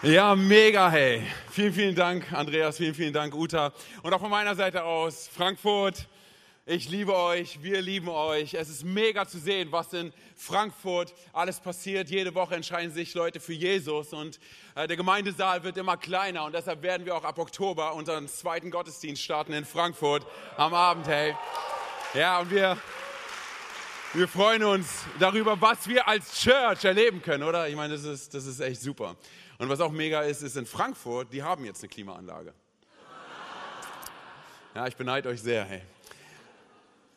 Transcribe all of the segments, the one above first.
Ja, mega, hey. Vielen, vielen Dank, Andreas, vielen, vielen Dank, Uta. Und auch von meiner Seite aus, Frankfurt, ich liebe euch, wir lieben euch. Es ist mega zu sehen, was in Frankfurt alles passiert. Jede Woche entscheiden sich Leute für Jesus und äh, der Gemeindesaal wird immer kleiner und deshalb werden wir auch ab Oktober unseren zweiten Gottesdienst starten in Frankfurt am Abend, hey. Ja, und wir, wir freuen uns darüber, was wir als Church erleben können, oder? Ich meine, das ist, das ist echt super. Und was auch mega ist, ist in Frankfurt, die haben jetzt eine Klimaanlage. Ja, ich beneide euch sehr, hey.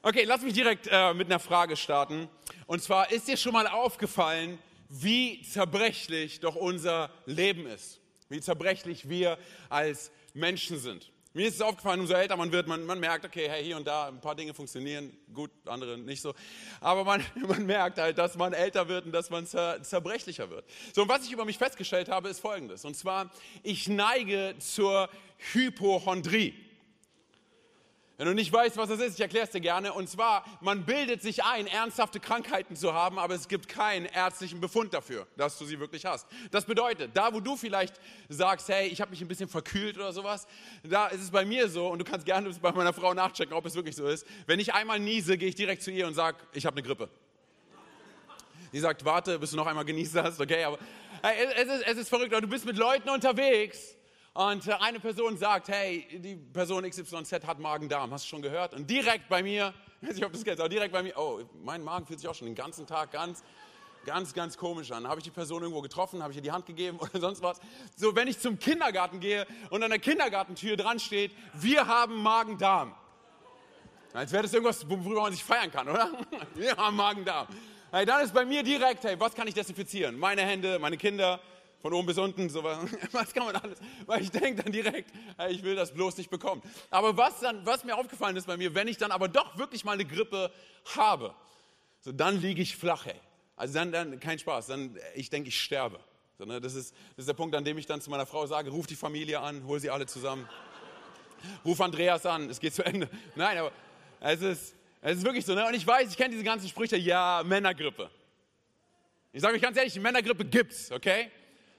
Okay, lass mich direkt äh, mit einer Frage starten. Und zwar, ist dir schon mal aufgefallen, wie zerbrechlich doch unser Leben ist? Wie zerbrechlich wir als Menschen sind? Mir ist es aufgefallen, umso älter man wird, man, man merkt, okay, hey, hier und da ein paar Dinge funktionieren, gut, andere nicht so. Aber man, man merkt halt, dass man älter wird und dass man zer, zerbrechlicher wird. So, und was ich über mich festgestellt habe, ist folgendes. Und zwar, ich neige zur Hypochondrie. Wenn du nicht weißt, was das ist, ich erkläre es dir gerne. Und zwar, man bildet sich ein, ernsthafte Krankheiten zu haben, aber es gibt keinen ärztlichen Befund dafür, dass du sie wirklich hast. Das bedeutet, da wo du vielleicht sagst, hey, ich habe mich ein bisschen verkühlt oder sowas, da ist es bei mir so, und du kannst gerne bei meiner Frau nachchecken, ob es wirklich so ist. Wenn ich einmal niese, gehe ich direkt zu ihr und sage, ich habe eine Grippe. Die sagt, warte, bis du noch einmal genießt hast, okay, aber hey, es, ist, es ist verrückt, du bist mit Leuten unterwegs, und äh, eine Person sagt, hey, die Person XYZ hat Magen-Darm, hast du schon gehört? Und direkt bei mir, ich weiß nicht, ob das kennst, aber direkt bei mir, oh, mein Magen fühlt sich auch schon den ganzen Tag ganz, ganz, ganz komisch an. Habe ich die Person irgendwo getroffen, habe ich ihr die Hand gegeben oder sonst was? So, wenn ich zum Kindergarten gehe und an der Kindergartentür dran steht, wir haben Magen-Darm. Als wäre das irgendwas, worüber man sich feiern kann, oder? Wir haben Magen-Darm. Hey, dann ist bei mir direkt, hey, was kann ich desinfizieren? Meine Hände, meine Kinder, von oben bis unten, so was kann man alles, weil ich denke dann direkt, ich will das bloß nicht bekommen. Aber was, dann, was mir aufgefallen ist bei mir, wenn ich dann aber doch wirklich mal eine Grippe habe, so dann liege ich flach, hey. Also dann, dann kein Spaß, dann, ich denke, ich sterbe. So, ne, das, ist, das ist der Punkt, an dem ich dann zu meiner Frau sage, ruf die Familie an, hol sie alle zusammen. Ruf Andreas an, es geht zu Ende. Nein, aber es ist, es ist wirklich so. Ne? Und ich weiß, ich kenne diese ganzen Sprüche, ja, Männergrippe. Ich sage euch ganz ehrlich, Männergrippe gibt's, okay?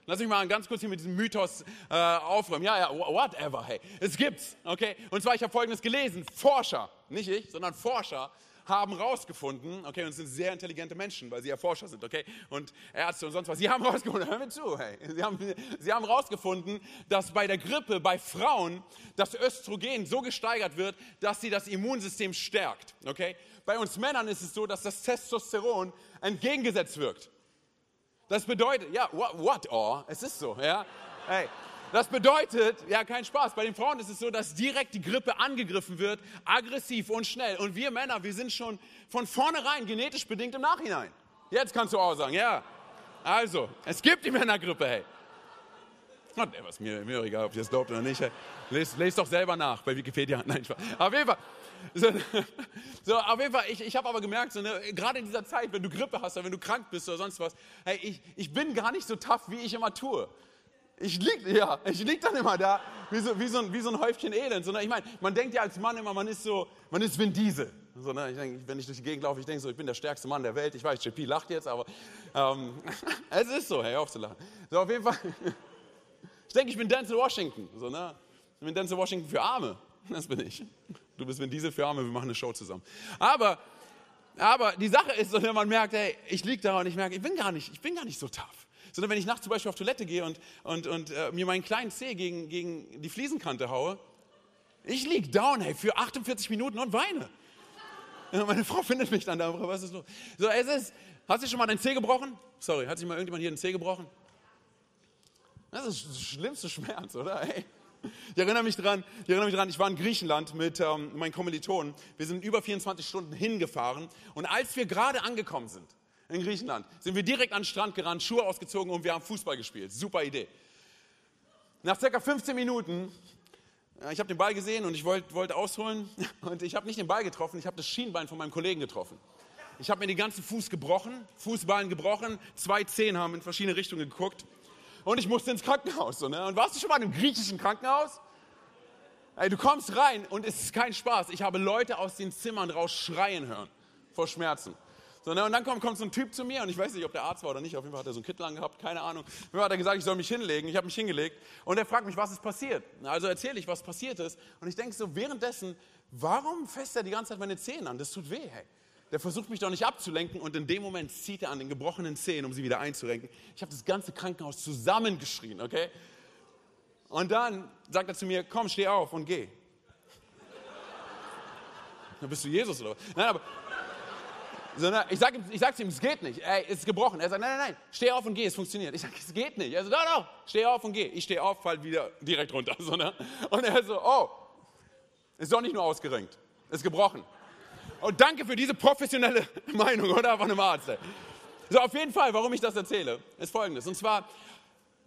Lass mich mal ganz kurz hier mit diesem Mythos äh, aufräumen. Ja, ja, whatever, hey. Es gibt's, okay? Und zwar, ich habe Folgendes gelesen. Forscher, nicht ich, sondern Forscher haben rausgefunden, okay, und es sind sehr intelligente Menschen, weil sie ja Forscher sind, okay, und Ärzte und sonst was. Sie haben rausgefunden, hör mir zu, hey, sie haben, sie haben rausgefunden, dass bei der Grippe bei Frauen das Östrogen so gesteigert wird, dass sie das Immunsystem stärkt, okay. Bei uns Männern ist es so, dass das Testosteron entgegengesetzt wirkt. Das bedeutet, ja, what, what oh, es ist so, ja. Hey, das bedeutet, ja, kein Spaß. Bei den Frauen ist es so, dass direkt die Grippe angegriffen wird, aggressiv und schnell. Und wir Männer, wir sind schon von vornherein genetisch bedingt im Nachhinein. Jetzt kannst du auch sagen, ja. Also, es gibt die Männergrippe, hey. Was mir, mir egal, ob ihr es glaubt oder nicht. Hey. Lest, lest doch selber nach bei Wikipedia. Nein, Spaß. Auf jeden Fall. So, so, auf jeden Fall, ich, ich habe aber gemerkt, so, ne, gerade in dieser Zeit, wenn du Grippe hast oder wenn du krank bist oder sonst was, hey, ich, ich bin gar nicht so tough, wie ich immer tue. Ich lieg, ja, lieg dann immer da, wie so, wie so, ein, wie so ein Häufchen Elend. So, ne, ich meine, man denkt ja als Mann immer, man ist so, man ist Vin Diesel. So, ne, ich denk, wenn ich durch die Gegend laufe, ich denke so, ich bin der stärkste Mann der Welt. Ich weiß, JP lacht jetzt, aber ähm, es ist so, hey, auf zu lachen. So, auf jeden Fall, ich denke, ich bin Denzel Washington. So, ne? Ich bin Denzel Washington für Arme. Das bin ich. Du bist Vin Diesel für Arme, wir machen eine Show zusammen. Aber, aber die Sache ist, wenn man merkt, hey, ich liege da und ich merke, ich bin gar nicht, ich bin gar nicht so tough. Sondern wenn ich nachts zum Beispiel auf Toilette gehe und, und, und äh, mir meinen kleinen Zeh gegen, gegen die Fliesenkante haue, ich liege down, hey, für 48 Minuten und weine. Und meine Frau findet mich dann da, was ist los? So, es ist, hast du schon mal deinen Zeh gebrochen? Sorry, hat sich mal irgendjemand hier den Zeh gebrochen? Das ist der schlimmste Schmerz, oder? Hey. Ich erinnere mich dran, ich erinnere mich dran, ich war in Griechenland mit ähm, meinen Kommilitonen. Wir sind über 24 Stunden hingefahren und als wir gerade angekommen sind in Griechenland, sind wir direkt an den Strand gerannt, Schuhe ausgezogen und wir haben Fußball gespielt. Super Idee. Nach circa 15 Minuten, äh, ich habe den Ball gesehen und ich wollte wollt ausholen und ich habe nicht den Ball getroffen, ich habe das Schienbein von meinem Kollegen getroffen. Ich habe mir den ganzen Fuß gebrochen, Fußballen gebrochen, zwei Zehen haben in verschiedene Richtungen geguckt und ich musste ins Krankenhaus. So, ne? Und warst du schon mal im griechischen Krankenhaus? Ey, du kommst rein und es ist kein Spaß. Ich habe Leute aus den Zimmern raus schreien hören vor Schmerzen. So, ne? Und dann kommt, kommt so ein Typ zu mir und ich weiß nicht, ob der Arzt war oder nicht. Auf jeden Fall hat er so einen Kittel angehabt, keine Ahnung. Mir hat er gesagt, ich soll mich hinlegen. Ich habe mich hingelegt und er fragt mich, was ist passiert. Also erzähle ich, was passiert ist. Und ich denke so, währenddessen, warum fässt er die ganze Zeit meine Zähne an? Das tut weh, hey. Der versucht mich doch nicht abzulenken und in dem Moment zieht er an den gebrochenen Zähnen, um sie wieder einzurenken. Ich habe das ganze Krankenhaus zusammengeschrien, okay? Und dann sagt er zu mir, komm, steh auf und geh. Dann bist du Jesus oder was? Nein, aber sondern ich sage ich sag zu ihm, es geht nicht. Ey, es ist gebrochen. Er sagt, nein, nein, nein, steh auf und geh, es funktioniert. Ich sage, es geht nicht. Er sagt, doch, doch, steh auf und geh. Ich stehe auf, fall wieder direkt runter. So, ne? Und er so, oh, ist doch nicht nur ausgerenkt, ist gebrochen. Und danke für diese professionelle Meinung, oder? Von einem Arzt. Ey. So, auf jeden Fall, warum ich das erzähle, ist folgendes. Und zwar,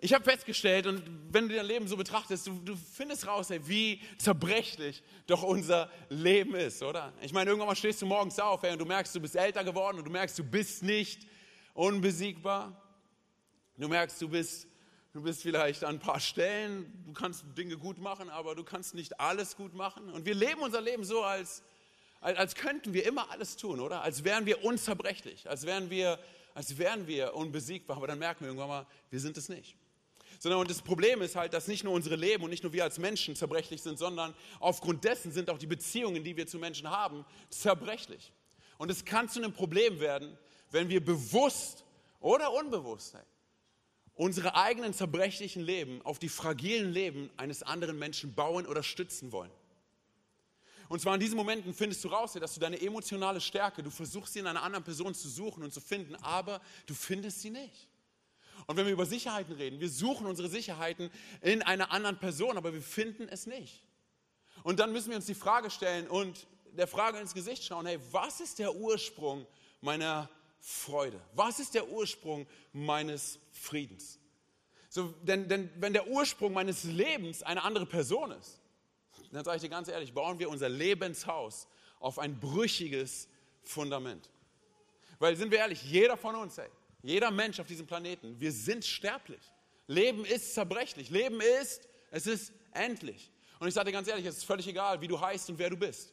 ich habe festgestellt, und wenn du dein Leben so betrachtest, du, du findest raus, ey, wie zerbrechlich doch unser Leben ist, oder? Ich meine, irgendwann mal stehst du morgens auf ey, und du merkst, du bist älter geworden und du merkst, du bist nicht unbesiegbar. Du merkst, du bist, du bist vielleicht an ein paar Stellen, du kannst Dinge gut machen, aber du kannst nicht alles gut machen. Und wir leben unser Leben so, als, als, könnten wir immer alles tun, oder? Als wären wir unzerbrechlich, als wären wir, als wären wir unbesiegbar. Aber dann merken wir irgendwann mal, wir sind es nicht. Sondern und das Problem ist halt, dass nicht nur unsere Leben und nicht nur wir als Menschen zerbrechlich sind, sondern aufgrund dessen sind auch die Beziehungen, die wir zu Menschen haben, zerbrechlich. Und es kann zu einem Problem werden, wenn wir bewusst oder unbewusst hey, unsere eigenen zerbrechlichen Leben auf die fragilen Leben eines anderen Menschen bauen oder stützen wollen. Und zwar in diesen Momenten findest du raus, dass du deine emotionale Stärke, du versuchst sie in einer anderen Person zu suchen und zu finden, aber du findest sie nicht. Und wenn wir über Sicherheiten reden, wir suchen unsere Sicherheiten in einer anderen Person, aber wir finden es nicht. Und dann müssen wir uns die Frage stellen und der Frage ins Gesicht schauen, hey, was ist der Ursprung meiner Freude? Was ist der Ursprung meines Friedens? So, denn, denn wenn der Ursprung meines Lebens eine andere Person ist, dann sage ich dir ganz ehrlich, bauen wir unser Lebenshaus auf ein brüchiges Fundament. Weil sind wir ehrlich, jeder von uns, ey, jeder Mensch auf diesem Planeten, wir sind sterblich. Leben ist zerbrechlich. Leben ist, es ist endlich. Und ich sage dir ganz ehrlich, es ist völlig egal, wie du heißt und wer du bist.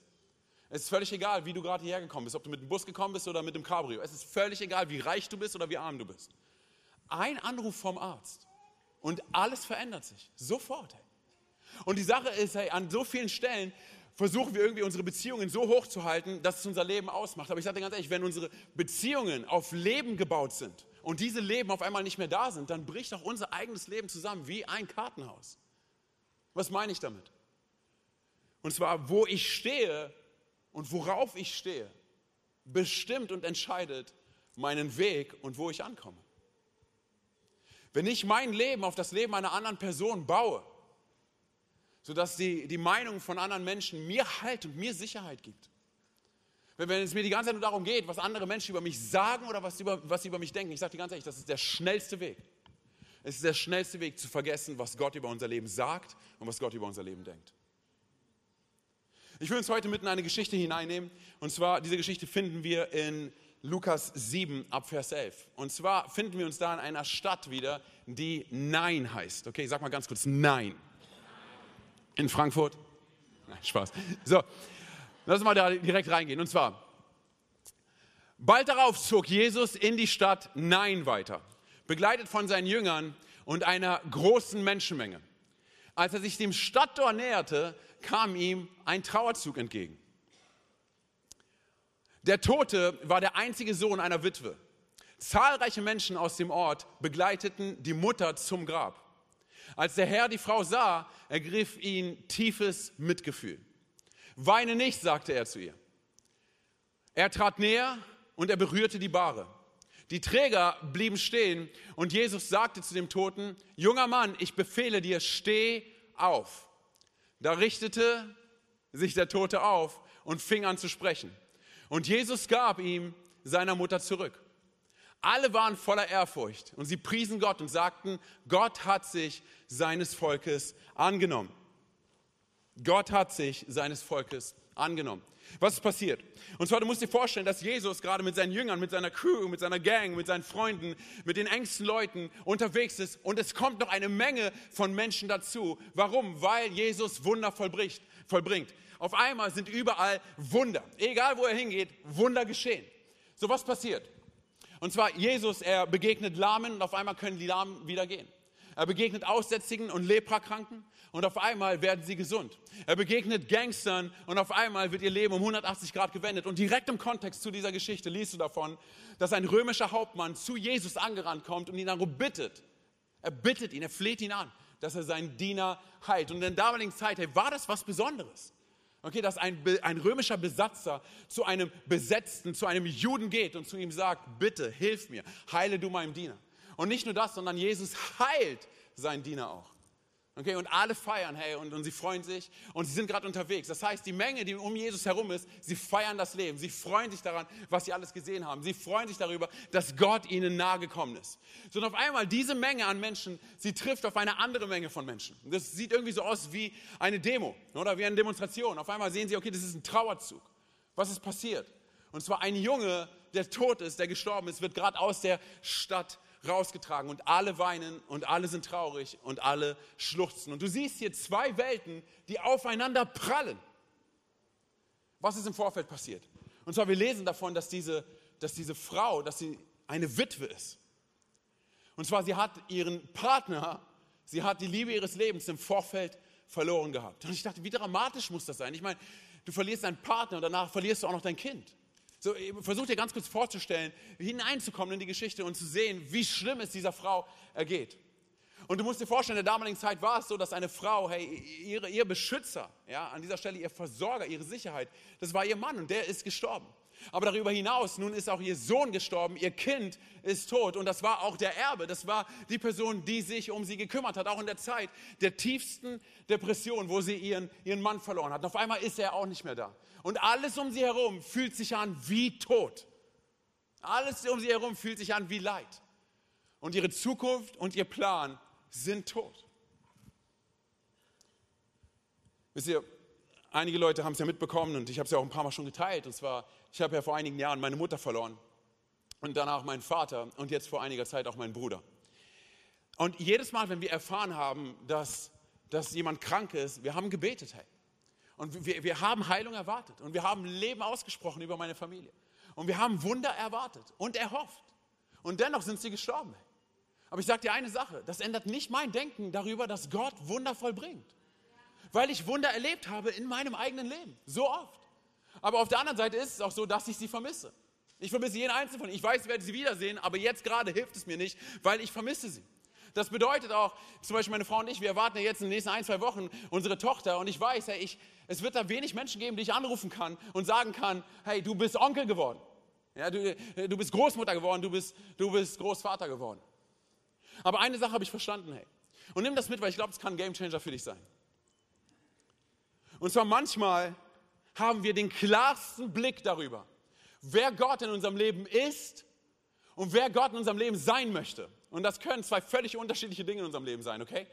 Es ist völlig egal, wie du gerade hierher gekommen bist, ob du mit dem Bus gekommen bist oder mit dem Cabrio. Es ist völlig egal, wie reich du bist oder wie arm du bist. Ein Anruf vom Arzt und alles verändert sich. Sofort. Hey. Und die Sache ist, hey, an so vielen Stellen versuchen wir irgendwie unsere Beziehungen so hoch zu halten, dass es unser Leben ausmacht. Aber ich sage dir ganz ehrlich, wenn unsere Beziehungen auf Leben gebaut sind und diese Leben auf einmal nicht mehr da sind, dann bricht auch unser eigenes Leben zusammen wie ein Kartenhaus. Was meine ich damit? Und zwar, wo ich stehe und worauf ich stehe, bestimmt und entscheidet meinen Weg und wo ich ankomme. Wenn ich mein Leben auf das Leben einer anderen Person baue, sodass die, die Meinung von anderen Menschen mir Halt und mir Sicherheit gibt. Wenn, wenn es mir die ganze Zeit nur darum geht, was andere Menschen über mich sagen oder was, über, was sie über mich denken, ich sage dir ganz ehrlich, das ist der schnellste Weg. Es ist der schnellste Weg zu vergessen, was Gott über unser Leben sagt und was Gott über unser Leben denkt. Ich will uns heute mitten in eine Geschichte hineinnehmen. Und zwar, diese Geschichte finden wir in Lukas 7 ab Vers 11. Und zwar finden wir uns da in einer Stadt wieder, die Nein heißt. Okay, sag mal ganz kurz Nein in Frankfurt. Nein, Spaß. So, lass uns mal da direkt reingehen. Und zwar, bald darauf zog Jesus in die Stadt Nein weiter, begleitet von seinen Jüngern und einer großen Menschenmenge. Als er sich dem Stadttor näherte, kam ihm ein Trauerzug entgegen. Der Tote war der einzige Sohn einer Witwe. Zahlreiche Menschen aus dem Ort begleiteten die Mutter zum Grab. Als der Herr die Frau sah, ergriff ihn tiefes Mitgefühl. Weine nicht, sagte er zu ihr. Er trat näher und er berührte die Bahre. Die Träger blieben stehen und Jesus sagte zu dem Toten, junger Mann, ich befehle dir, steh auf. Da richtete sich der Tote auf und fing an zu sprechen. Und Jesus gab ihm seiner Mutter zurück. Alle waren voller Ehrfurcht und sie priesen Gott und sagten, Gott hat sich seines Volkes angenommen. Gott hat sich seines Volkes angenommen. Was ist passiert? Und zwar, du musst dir vorstellen, dass Jesus gerade mit seinen Jüngern, mit seiner Crew, mit seiner Gang, mit seinen Freunden, mit den engsten Leuten unterwegs ist und es kommt noch eine Menge von Menschen dazu. Warum? Weil Jesus Wunder vollbricht, vollbringt. Auf einmal sind überall Wunder. Egal wo er hingeht, Wunder geschehen. So, was passiert? Und zwar, Jesus, er begegnet Lahmen und auf einmal können die Lahmen wieder gehen. Er begegnet Aussätzigen und Leprakranken und auf einmal werden sie gesund. Er begegnet Gangstern und auf einmal wird ihr Leben um 180 Grad gewendet. Und direkt im Kontext zu dieser Geschichte liest du davon, dass ein römischer Hauptmann zu Jesus angerannt kommt und ihn darum bittet. Er bittet ihn, er fleht ihn an, dass er seinen Diener heilt. Und in der damaligen Zeit hey, war das was Besonderes. Okay, dass ein, ein römischer Besatzer zu einem Besetzten, zu einem Juden geht und zu ihm sagt, bitte, hilf mir, heile du meinem Diener. Und nicht nur das, sondern Jesus heilt seinen Diener auch. Okay, und alle feiern, hey, und, und sie freuen sich und sie sind gerade unterwegs. Das heißt, die Menge, die um Jesus herum ist, sie feiern das Leben. Sie freuen sich daran, was sie alles gesehen haben. Sie freuen sich darüber, dass Gott ihnen nahe gekommen ist. So, und auf einmal diese Menge an Menschen, sie trifft auf eine andere Menge von Menschen. Das sieht irgendwie so aus wie eine Demo oder wie eine Demonstration. Auf einmal sehen sie, okay, das ist ein Trauerzug. Was ist passiert? Und zwar ein Junge, der tot ist, der gestorben ist, wird gerade aus der Stadt rausgetragen und alle weinen und alle sind traurig und alle schluchzen. Und du siehst hier zwei Welten, die aufeinander prallen. Was ist im Vorfeld passiert? Und zwar, wir lesen davon, dass diese, dass diese Frau, dass sie eine Witwe ist. Und zwar, sie hat ihren Partner, sie hat die Liebe ihres Lebens im Vorfeld verloren gehabt. Und ich dachte, wie dramatisch muss das sein? Ich meine, du verlierst deinen Partner und danach verlierst du auch noch dein Kind. So, versuch dir ganz kurz vorzustellen, hineinzukommen in die Geschichte und zu sehen, wie schlimm es dieser Frau ergeht. Und du musst dir vorstellen, in der damaligen Zeit war es so, dass eine Frau, hey, ihre, ihr Beschützer, ja, an dieser Stelle ihr Versorger, ihre Sicherheit, das war ihr Mann und der ist gestorben. Aber darüber hinaus, nun ist auch ihr Sohn gestorben, ihr Kind ist tot und das war auch der Erbe, das war die Person, die sich um sie gekümmert hat, auch in der Zeit der tiefsten Depression, wo sie ihren, ihren Mann verloren hat. Und auf einmal ist er auch nicht mehr da. Und alles um sie herum fühlt sich an wie tot. Alles um sie herum fühlt sich an wie Leid. Und ihre Zukunft und ihr Plan sind tot. Wisst ihr, einige Leute haben es ja mitbekommen und ich habe es ja auch ein paar Mal schon geteilt. Und zwar ich habe ja vor einigen Jahren meine Mutter verloren und danach meinen Vater und jetzt vor einiger Zeit auch meinen Bruder. Und jedes Mal, wenn wir erfahren haben, dass, dass jemand krank ist, wir haben gebetet, hey. Und wir, wir haben Heilung erwartet und wir haben Leben ausgesprochen über meine Familie. Und wir haben Wunder erwartet und erhofft. Und dennoch sind sie gestorben. Hey. Aber ich sage dir eine Sache, das ändert nicht mein Denken darüber, dass Gott Wunder vollbringt. Weil ich Wunder erlebt habe in meinem eigenen Leben, so oft. Aber auf der anderen Seite ist es auch so, dass ich sie vermisse. Ich vermisse jeden einzelnen von ihnen. Ich weiß, ich werde sie wiedersehen, aber jetzt gerade hilft es mir nicht, weil ich vermisse sie. Das bedeutet auch, zum Beispiel meine Frau und ich, wir erwarten ja jetzt in den nächsten ein, zwei Wochen unsere Tochter und ich weiß, hey, ich, es wird da wenig Menschen geben, die ich anrufen kann und sagen kann, hey, du bist Onkel geworden. Ja, du, du bist Großmutter geworden, du bist, du bist Großvater geworden. Aber eine Sache habe ich verstanden, hey. Und nimm das mit, weil ich glaube, es kann ein Gamechanger für dich sein. Und zwar manchmal haben wir den klarsten Blick darüber, wer Gott in unserem Leben ist und wer Gott in unserem Leben sein möchte. Und das können zwei völlig unterschiedliche Dinge in unserem Leben sein, okay?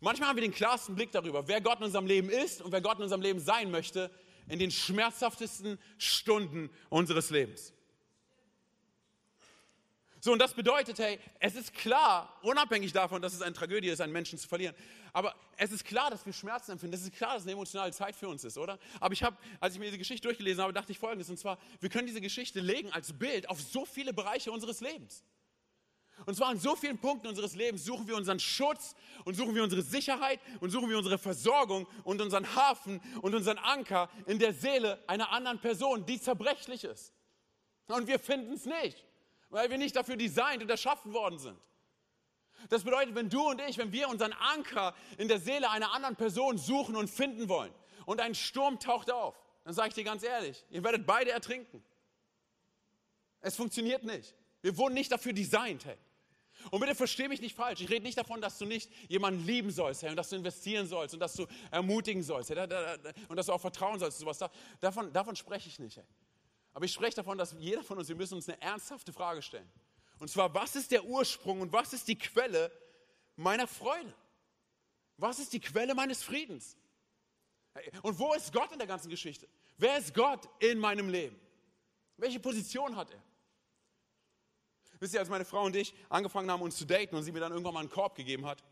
Manchmal haben wir den klarsten Blick darüber, wer Gott in unserem Leben ist und wer Gott in unserem Leben sein möchte, in den schmerzhaftesten Stunden unseres Lebens. So, und das bedeutet, hey, es ist klar, unabhängig davon, dass es eine Tragödie ist, einen Menschen zu verlieren, aber es ist klar, dass wir Schmerzen empfinden. Es ist klar, dass es eine emotionale Zeit für uns ist, oder? Aber ich habe, als ich mir diese Geschichte durchgelesen habe, dachte ich folgendes, und zwar, wir können diese Geschichte legen als Bild auf so viele Bereiche unseres Lebens. Und zwar an so vielen Punkten unseres Lebens suchen wir unseren Schutz und suchen wir unsere Sicherheit und suchen wir unsere Versorgung und unseren Hafen und unseren Anker in der Seele einer anderen Person, die zerbrechlich ist. Und wir finden es nicht weil wir nicht dafür designt und erschaffen worden sind. Das bedeutet, wenn du und ich, wenn wir unseren Anker in der Seele einer anderen Person suchen und finden wollen und ein Sturm taucht auf, dann sage ich dir ganz ehrlich, ihr werdet beide ertrinken. Es funktioniert nicht. Wir wurden nicht dafür designt, hey. Und bitte versteh mich nicht falsch. Ich rede nicht davon, dass du nicht jemanden lieben sollst, hey, und dass du investieren sollst und dass du ermutigen sollst hey, und dass du auch vertrauen sollst. Sowas. Davon, davon spreche ich nicht. Hey. Aber ich spreche davon, dass jeder von uns, wir müssen uns eine ernsthafte Frage stellen. Und zwar, was ist der Ursprung und was ist die Quelle meiner Freude? Was ist die Quelle meines Friedens? Und wo ist Gott in der ganzen Geschichte? Wer ist Gott in meinem Leben? Welche Position hat er? Wisst ihr, als meine Frau und ich angefangen haben, uns zu daten und sie mir dann irgendwann mal einen Korb gegeben hat,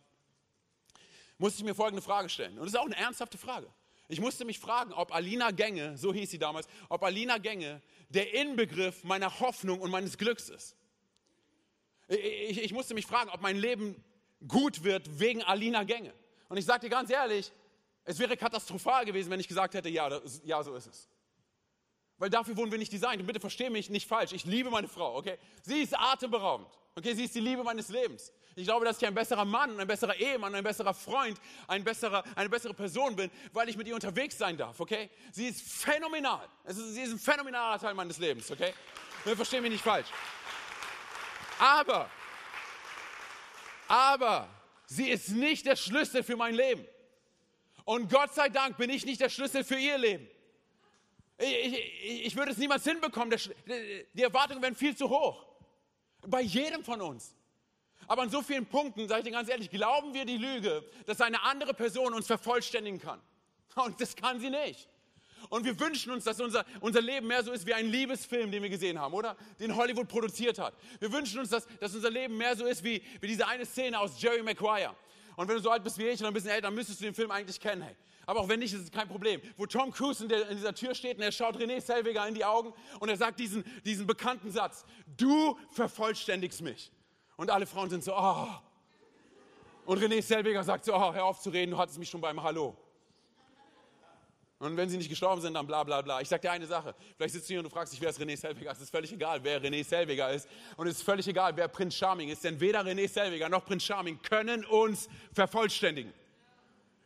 musste ich mir folgende Frage stellen. Und das ist auch eine ernsthafte Frage. Ich musste mich fragen, ob Alina Gänge, so hieß sie damals, ob Alina Gänge der Inbegriff meiner Hoffnung und meines Glücks ist. Ich, ich musste mich fragen, ob mein Leben gut wird wegen Alina Gänge. Und ich sage dir ganz ehrlich, es wäre katastrophal gewesen, wenn ich gesagt hätte, ja, das, ja, so ist es. Weil dafür wurden wir nicht designt. Und bitte verstehe mich nicht falsch. Ich liebe meine Frau, okay? Sie ist atemberaubend. Okay, sie ist die Liebe meines Lebens. Ich glaube, dass ich ein besserer Mann, ein besserer Ehemann, ein besserer Freund, ein besserer, eine bessere Person bin, weil ich mit ihr unterwegs sein darf, okay? Sie ist phänomenal. Ist, sie ist ein phänomenaler Teil meines Lebens, okay? Wir verstehen mich nicht falsch. Aber, aber, sie ist nicht der Schlüssel für mein Leben. Und Gott sei Dank bin ich nicht der Schlüssel für ihr Leben. Ich, ich, ich würde es niemals hinbekommen. Die Erwartungen wären viel zu hoch. Bei jedem von uns. Aber an so vielen Punkten, sage ich dir ganz ehrlich, glauben wir die Lüge, dass eine andere Person uns vervollständigen kann. Und das kann sie nicht. Und wir wünschen uns, dass unser, unser Leben mehr so ist wie ein Liebesfilm, den wir gesehen haben, oder? Den Hollywood produziert hat. Wir wünschen uns, dass, dass unser Leben mehr so ist wie, wie diese eine Szene aus Jerry Maguire. Und wenn du so alt bist wie ich und ein bisschen älter, müsstest du den Film eigentlich kennen. Hey. Aber auch wenn nicht, ist es kein Problem. Wo Tom Cruise in, der, in, dieser Tür steht und er schaut René Selweger in die Augen und er sagt diesen, diesen bekannten Satz, du vervollständigst mich. Und alle Frauen sind so, oh. Und René Selweger sagt so, oh, hör auf zu reden, du hattest mich schon beim Hallo. Und wenn sie nicht gestorben sind, dann bla bla bla. Ich sage dir eine Sache. Vielleicht sitzt du hier und du fragst dich, wer ist René Selweger? Es ist völlig egal, wer René Selweger ist. Und es ist völlig egal, wer Prinz Charming ist. Denn weder René Selweger noch Prinz Charming können uns vervollständigen.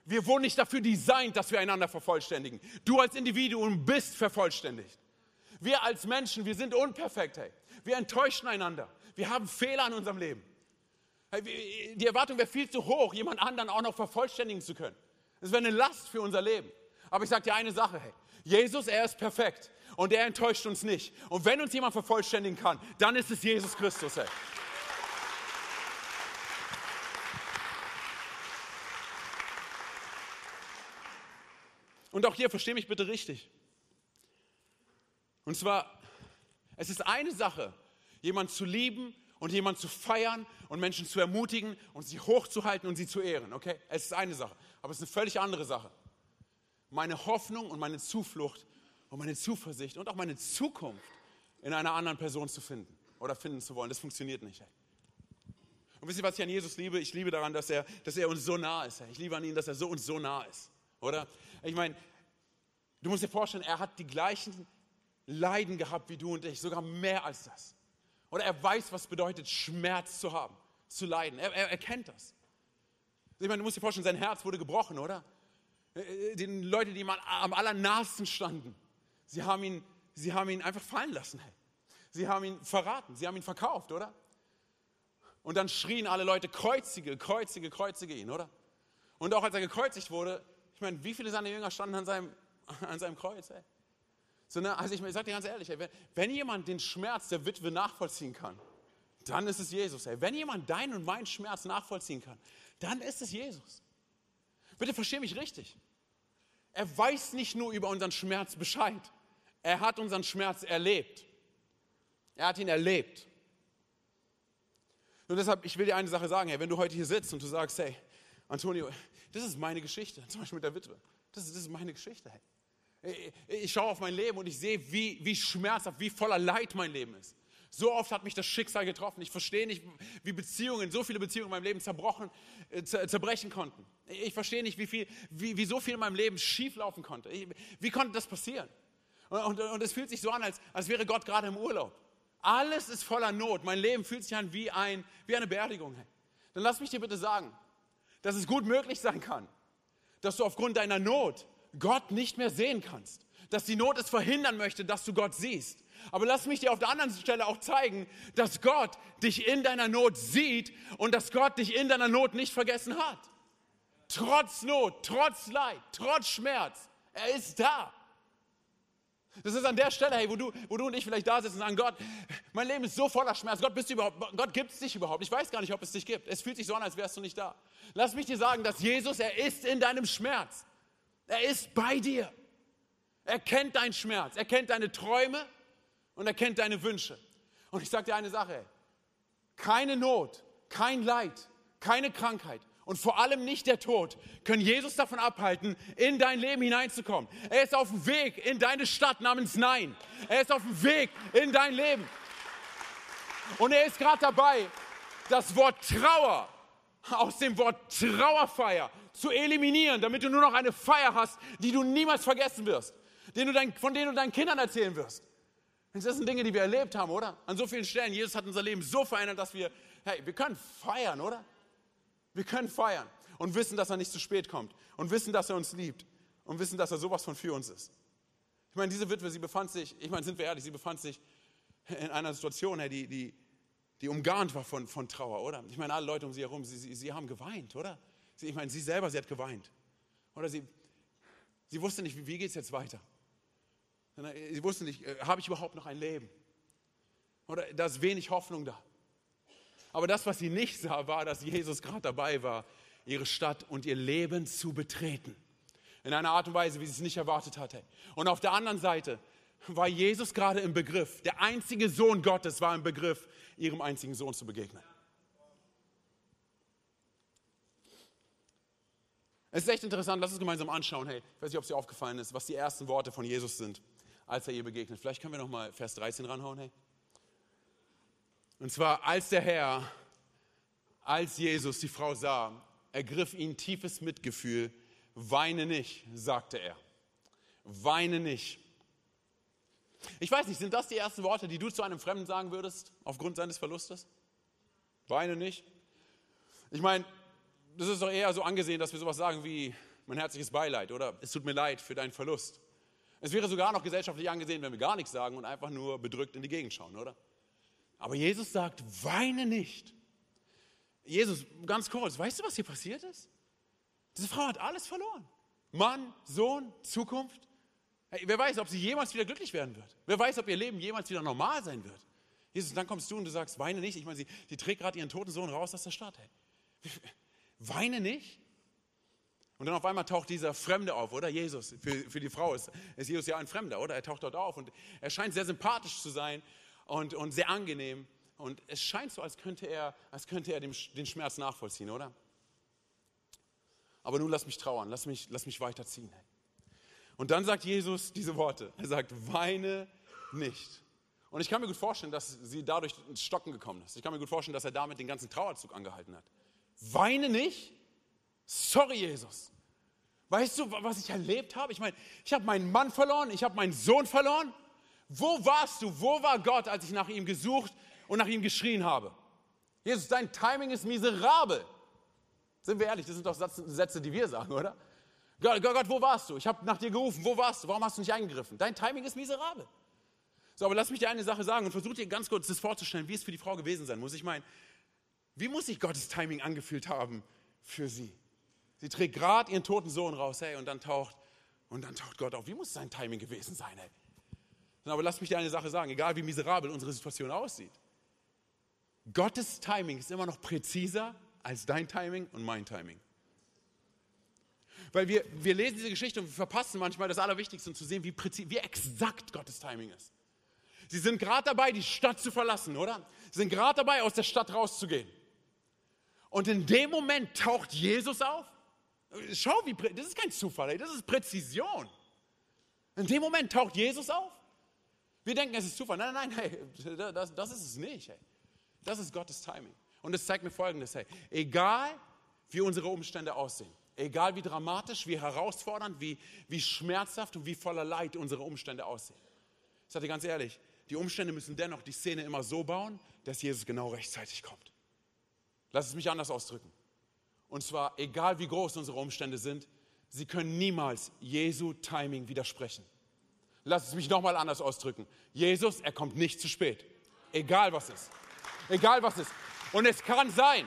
Wir wurden nicht dafür designt, dass wir einander vervollständigen. Du als Individuum bist vervollständigt. Wir als Menschen, wir sind unperfekt. Hey. Wir enttäuschen einander. Wir haben Fehler in unserem Leben. Hey, die Erwartung wäre viel zu hoch, jemand anderen auch noch vervollständigen zu können. Das wäre eine Last für unser Leben. Aber ich sage dir eine Sache, hey, Jesus, er ist perfekt und er enttäuscht uns nicht. Und wenn uns jemand vervollständigen kann, dann ist es Jesus Christus, hey. Und auch hier, verstehe mich bitte richtig. Und zwar, es ist eine Sache, jemanden zu lieben und jemanden zu feiern und Menschen zu ermutigen und sie hochzuhalten und sie zu ehren, okay? Es ist eine Sache, aber es ist eine völlig andere Sache meine Hoffnung und meine Zuflucht und meine Zuversicht und auch meine Zukunft in einer anderen Person zu finden oder finden zu wollen. Das funktioniert nicht. Und wisst ihr, was ich an Jesus liebe? Ich liebe daran, dass er, dass er uns so nah ist. Ich liebe an ihm, dass er so uns so nah ist. Oder? Ich meine, du musst dir vorstellen, er hat die gleichen Leiden gehabt wie du und ich, sogar mehr als das. Oder er weiß, was bedeutet, Schmerz zu haben, zu leiden. Er, er, er kennt das. Ich meine, du musst dir vorstellen, sein Herz wurde gebrochen, oder? Äh, den Leute, die ihm am allernahesten standen, sie haben ihn, sie haben ihn einfach fallen lassen. Sie haben ihn verraten, sie haben ihn verkauft, oder? Und dann schrien alle Leute, kreuzige, kreuzige, kreuzige ihn, oder? Und auch als er gekreuzigt wurde, ich meine, wie viele seiner Jünger standen an seinem, an seinem Kreuz? Ey? So, ne, also ich, ich sage dir ganz ehrlich, ey, wenn, wenn, jemand den Schmerz der Witwe nachvollziehen kann, dann ist es Jesus. Ey. Wenn jemand deinen und meinen Schmerz nachvollziehen kann, dann ist es Jesus. Bitte verstehe mich richtig. Er weiß nicht nur über unseren Schmerz Bescheid. Er hat unseren Schmerz erlebt. Er hat ihn erlebt. Und deshalb, ich will dir eine Sache sagen, hey, wenn du heute hier sitzt und du sagst, hey, Antonio, das ist meine Geschichte, zum Beispiel mit der Witwe. Das ist, das ist meine Geschichte, hey. Ich schaue auf mein Leben und ich sehe, wie, wie schmerzhaft, wie voller Leid mein Leben ist. So oft hat mich das Schicksal getroffen. Ich verstehe nicht, wie Beziehungen, so viele Beziehungen in meinem Leben zerbrochen, äh, zerbrechen konnten. Ich verstehe nicht, wie, viel, wie, wie so viel in meinem Leben schieflaufen konnte. Ich, wie konnte das passieren? Und, und, und, es fühlt sich so an, als, als wäre Gott gerade im Urlaub. Alles ist voller Not. Mein Leben fühlt sich an wie, ein, wie eine Beerdigung. Dann lass mich dir bitte sagen, dass es gut möglich sein kann, dass du aufgrund deiner Not Gott nicht mehr sehen kannst. Dass die Not es verhindern möchte, dass du Gott siehst. Aber lass mich dir auf der anderen Stelle auch zeigen, dass Gott dich in deiner Not sieht und dass Gott dich in deiner Not nicht vergessen hat. Trotz Not, trotz Leid, trotz Schmerz. Er ist da. Das ist an der Stelle, hey, wo du, wo du und ich vielleicht da sitzen und sagen, Gott, mein Leben ist so voller Schmerz. Gott, bist du überhaupt, Gott gibt es dich überhaupt. Ich weiß gar nicht, ob es dich gibt. Es fühlt sich so an, als wärst du nicht da. Lass mich dir sagen, dass Jesus, er ist in deinem Schmerz. Er ist bei dir. Er kennt deinen Schmerz. Er kennt deine Träume und er kennt deine Wünsche. Und ich sage dir eine Sache, keine Not, kein Leid, keine Krankheit und vor allem nicht der Tod können Jesus davon abhalten, in dein Leben hineinzukommen. Er ist auf dem Weg in deine Stadt namens Nein. Er ist auf dem Weg in dein Leben. Und er ist gerade dabei, das Wort Trauer aus dem Wort Trauerfeier zu eliminieren, damit du nur noch eine Feier hast, die du niemals vergessen wirst, von denen du deinen Kindern erzählen wirst. Das sind Dinge, die wir erlebt haben, oder? An so vielen Stellen. Jesus hat unser Leben so verändert, dass wir, hey, wir können feiern, oder? Wir können feiern und wissen, dass er nicht zu spät kommt und wissen, dass er uns liebt und wissen, dass er sowas von für uns ist. Ich meine, diese Witwe, sie befand sich, ich meine, sind wir ehrlich, sie befand sich in einer Situation, die, die, die umgarnt war von, von Trauer, oder? Ich meine, alle Leute um sie herum, sie, sie, sie haben geweint, oder? Sie, ich meine, sie selber, sie hat geweint. Oder sie, sie wusste nicht, wie, wie geht es jetzt weiter? Sie wusste nicht, äh, habe ich überhaupt noch ein Leben? Oder da ist wenig Hoffnung da. Aber das, was sie nicht sah, war, dass Jesus gerade dabei war, ihre Stadt und ihr Leben zu betreten. In einer Art und Weise, wie sie es nicht erwartet hatte. Und auf der anderen Seite war Jesus gerade im Begriff, der einzige Sohn Gottes war im Begriff, ihrem einzigen Sohn zu begegnen. Es ist echt interessant, lass uns gemeinsam anschauen. Hey, ich weiß nicht, ob es dir aufgefallen ist, was die ersten Worte von Jesus sind, als er ihr begegnet. Vielleicht können wir noch mal Vers 13 ranhauen. Hey. Und zwar, als der Herr, als Jesus die Frau sah, ergriff ihn tiefes Mitgefühl. Weine nicht, sagte er. Weine nicht. Ich weiß nicht, sind das die ersten Worte, die du zu einem Fremden sagen würdest, aufgrund seines Verlustes? Weine nicht. Ich meine, das ist doch eher so angesehen, dass wir sowas sagen wie mein herzliches Beileid oder es tut mir leid für deinen Verlust. Es wäre sogar noch gesellschaftlich angesehen, wenn wir gar nichts sagen und einfach nur bedrückt in die Gegend schauen, oder? Aber Jesus sagt, weine nicht. Jesus, ganz kurz, weißt du, was hier passiert ist? Diese Frau hat alles verloren. Mann, Sohn, Zukunft. Hey, wer weiß, ob sie jemals wieder glücklich werden wird. Wer weiß, ob ihr Leben jemals wieder normal sein wird. Jesus, dann kommst du und du sagst, weine nicht. Ich meine, sie, sie trägt gerade ihren toten Sohn raus aus der Stadt. Hey. Weine nicht. Und dann auf einmal taucht dieser Fremde auf, oder? Jesus. Für, für die Frau ist, ist Jesus ja ein Fremder, oder? Er taucht dort auf und er scheint sehr sympathisch zu sein und, und sehr angenehm. Und es scheint so, als könnte er, als könnte er den Schmerz nachvollziehen, oder? Aber nun lass mich trauern, lass mich, lass mich weiterziehen. Und dann sagt Jesus diese Worte. Er sagt, weine nicht. Und ich kann mir gut vorstellen, dass sie dadurch ins Stocken gekommen ist. Ich kann mir gut vorstellen, dass er damit den ganzen Trauerzug angehalten hat. Weine nicht? Sorry, Jesus. Weißt du, was ich erlebt habe? Ich meine, ich habe meinen Mann verloren, ich habe meinen Sohn verloren. Wo warst du? Wo war Gott, als ich nach ihm gesucht und nach ihm geschrien habe? Jesus, dein Timing ist miserabel. Sind wir ehrlich, das sind doch Sätze, die wir sagen, oder? Gott, Gott, Gott wo warst du? Ich habe nach dir gerufen. Wo warst du? Warum hast du nicht eingegriffen? Dein Timing ist miserabel. So, aber lass mich dir eine Sache sagen und versuch dir ganz kurz das vorzustellen, wie es für die Frau gewesen sein muss. Ich meine, wie muss sich Gottes Timing angefühlt haben für sie? Sie trägt gerade ihren toten Sohn raus, hey, und dann taucht, und dann taucht Gott auf. Wie muss sein Timing gewesen sein, hey? Aber lass mich dir eine Sache sagen, egal wie miserabel unsere Situation aussieht. Gottes Timing ist immer noch präziser als dein Timing und mein Timing. Weil wir, wir lesen diese Geschichte und wir verpassen manchmal das Allerwichtigste, um zu sehen, wie, präzis, wie exakt Gottes Timing ist. Sie sind gerade dabei, die Stadt zu verlassen, oder? Sie sind gerade dabei, aus der Stadt rauszugehen. Und in dem Moment taucht Jesus auf. Schau, wie, das ist kein Zufall, das ist Präzision. In dem Moment taucht Jesus auf. Wir denken, es ist Zufall. Nein, nein, nein, hey, das, das ist es nicht. Hey. Das ist Gottes Timing. Und es zeigt mir Folgendes, hey, egal wie unsere Umstände aussehen, egal wie dramatisch, wie herausfordernd, wie, wie schmerzhaft und wie voller Leid unsere Umstände aussehen. Ich sage dir ganz ehrlich, die Umstände müssen dennoch die Szene immer so bauen, dass Jesus genau rechtzeitig kommt. Lass es mich anders ausdrücken. Und zwar, egal wie groß unsere Umstände sind, sie können niemals Jesu Timing widersprechen. Lass es mich nochmal anders ausdrücken. Jesus, er kommt nicht zu spät. Egal was ist. Egal was ist. Und es kann sein,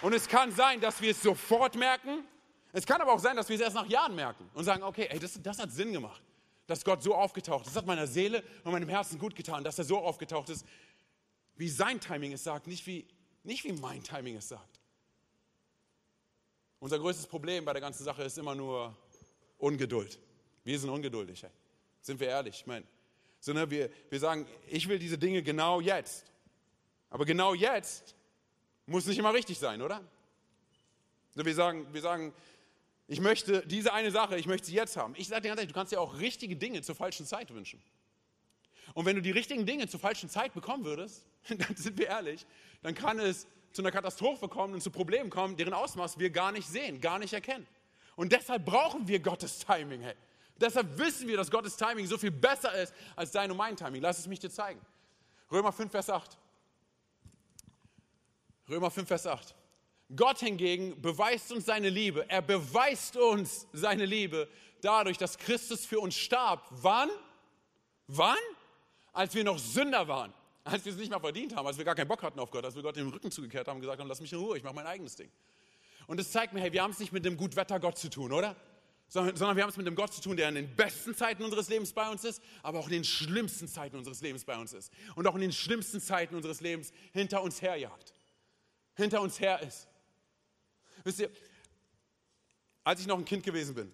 und es kann sein, dass wir es sofort merken. Es kann aber auch sein, dass wir es erst nach Jahren merken und sagen, okay, ey, das, das hat Sinn gemacht, dass Gott so aufgetaucht ist. Das hat meiner Seele und meinem Herzen gut getan, dass er so aufgetaucht ist, wie sein Timing es sagt, nicht wie, nicht wie mein Timing es sagt. Unser größtes Problem bei der ganzen Sache ist immer nur Ungeduld. Wir sind ungeduldig. Ey. Sind wir ehrlich? Ich meine, so, ne, wir, wir sagen, ich will diese Dinge genau jetzt. Aber genau jetzt muss nicht immer richtig sein, oder? Wir sagen, wir sagen, ich möchte diese eine Sache, ich möchte sie jetzt haben. Ich sage dir ganz ehrlich, du kannst dir auch richtige Dinge zur falschen Zeit wünschen. Und wenn du die richtigen Dinge zur falschen Zeit bekommen würdest, dann sind wir ehrlich, dann kann es zu einer Katastrophe kommen und zu Problemen kommen, deren Ausmaß wir gar nicht sehen, gar nicht erkennen. Und deshalb brauchen wir Gottes Timing. Hey. Deshalb wissen wir, dass Gottes Timing so viel besser ist als dein und mein Timing. Lass es mich dir zeigen. Römer 5, Vers 8. Römer 5, Vers 8. Gott hingegen beweist uns seine Liebe. Er beweist uns seine Liebe dadurch, dass Christus für uns starb. Wann? Wann? Als wir noch Sünder waren. Als wir es nicht mal verdient haben, als wir gar keinen Bock hatten auf Gott, als wir Gott den Rücken zugekehrt haben und gesagt haben, lass mich in Ruhe, ich mache mein eigenes Ding. Und es zeigt mir, hey, wir haben es nicht mit dem Gutwetter-Gott zu tun, oder? Sondern, wir haben es mit dem Gott zu tun, der in den besten Zeiten unseres Lebens bei uns ist, aber auch in den schlimmsten Zeiten unseres Lebens bei uns ist. Und auch in den schlimmsten Zeiten unseres Lebens hinter uns herjagt. Hinter uns her ist. Wisst ihr, als ich noch ein Kind gewesen bin,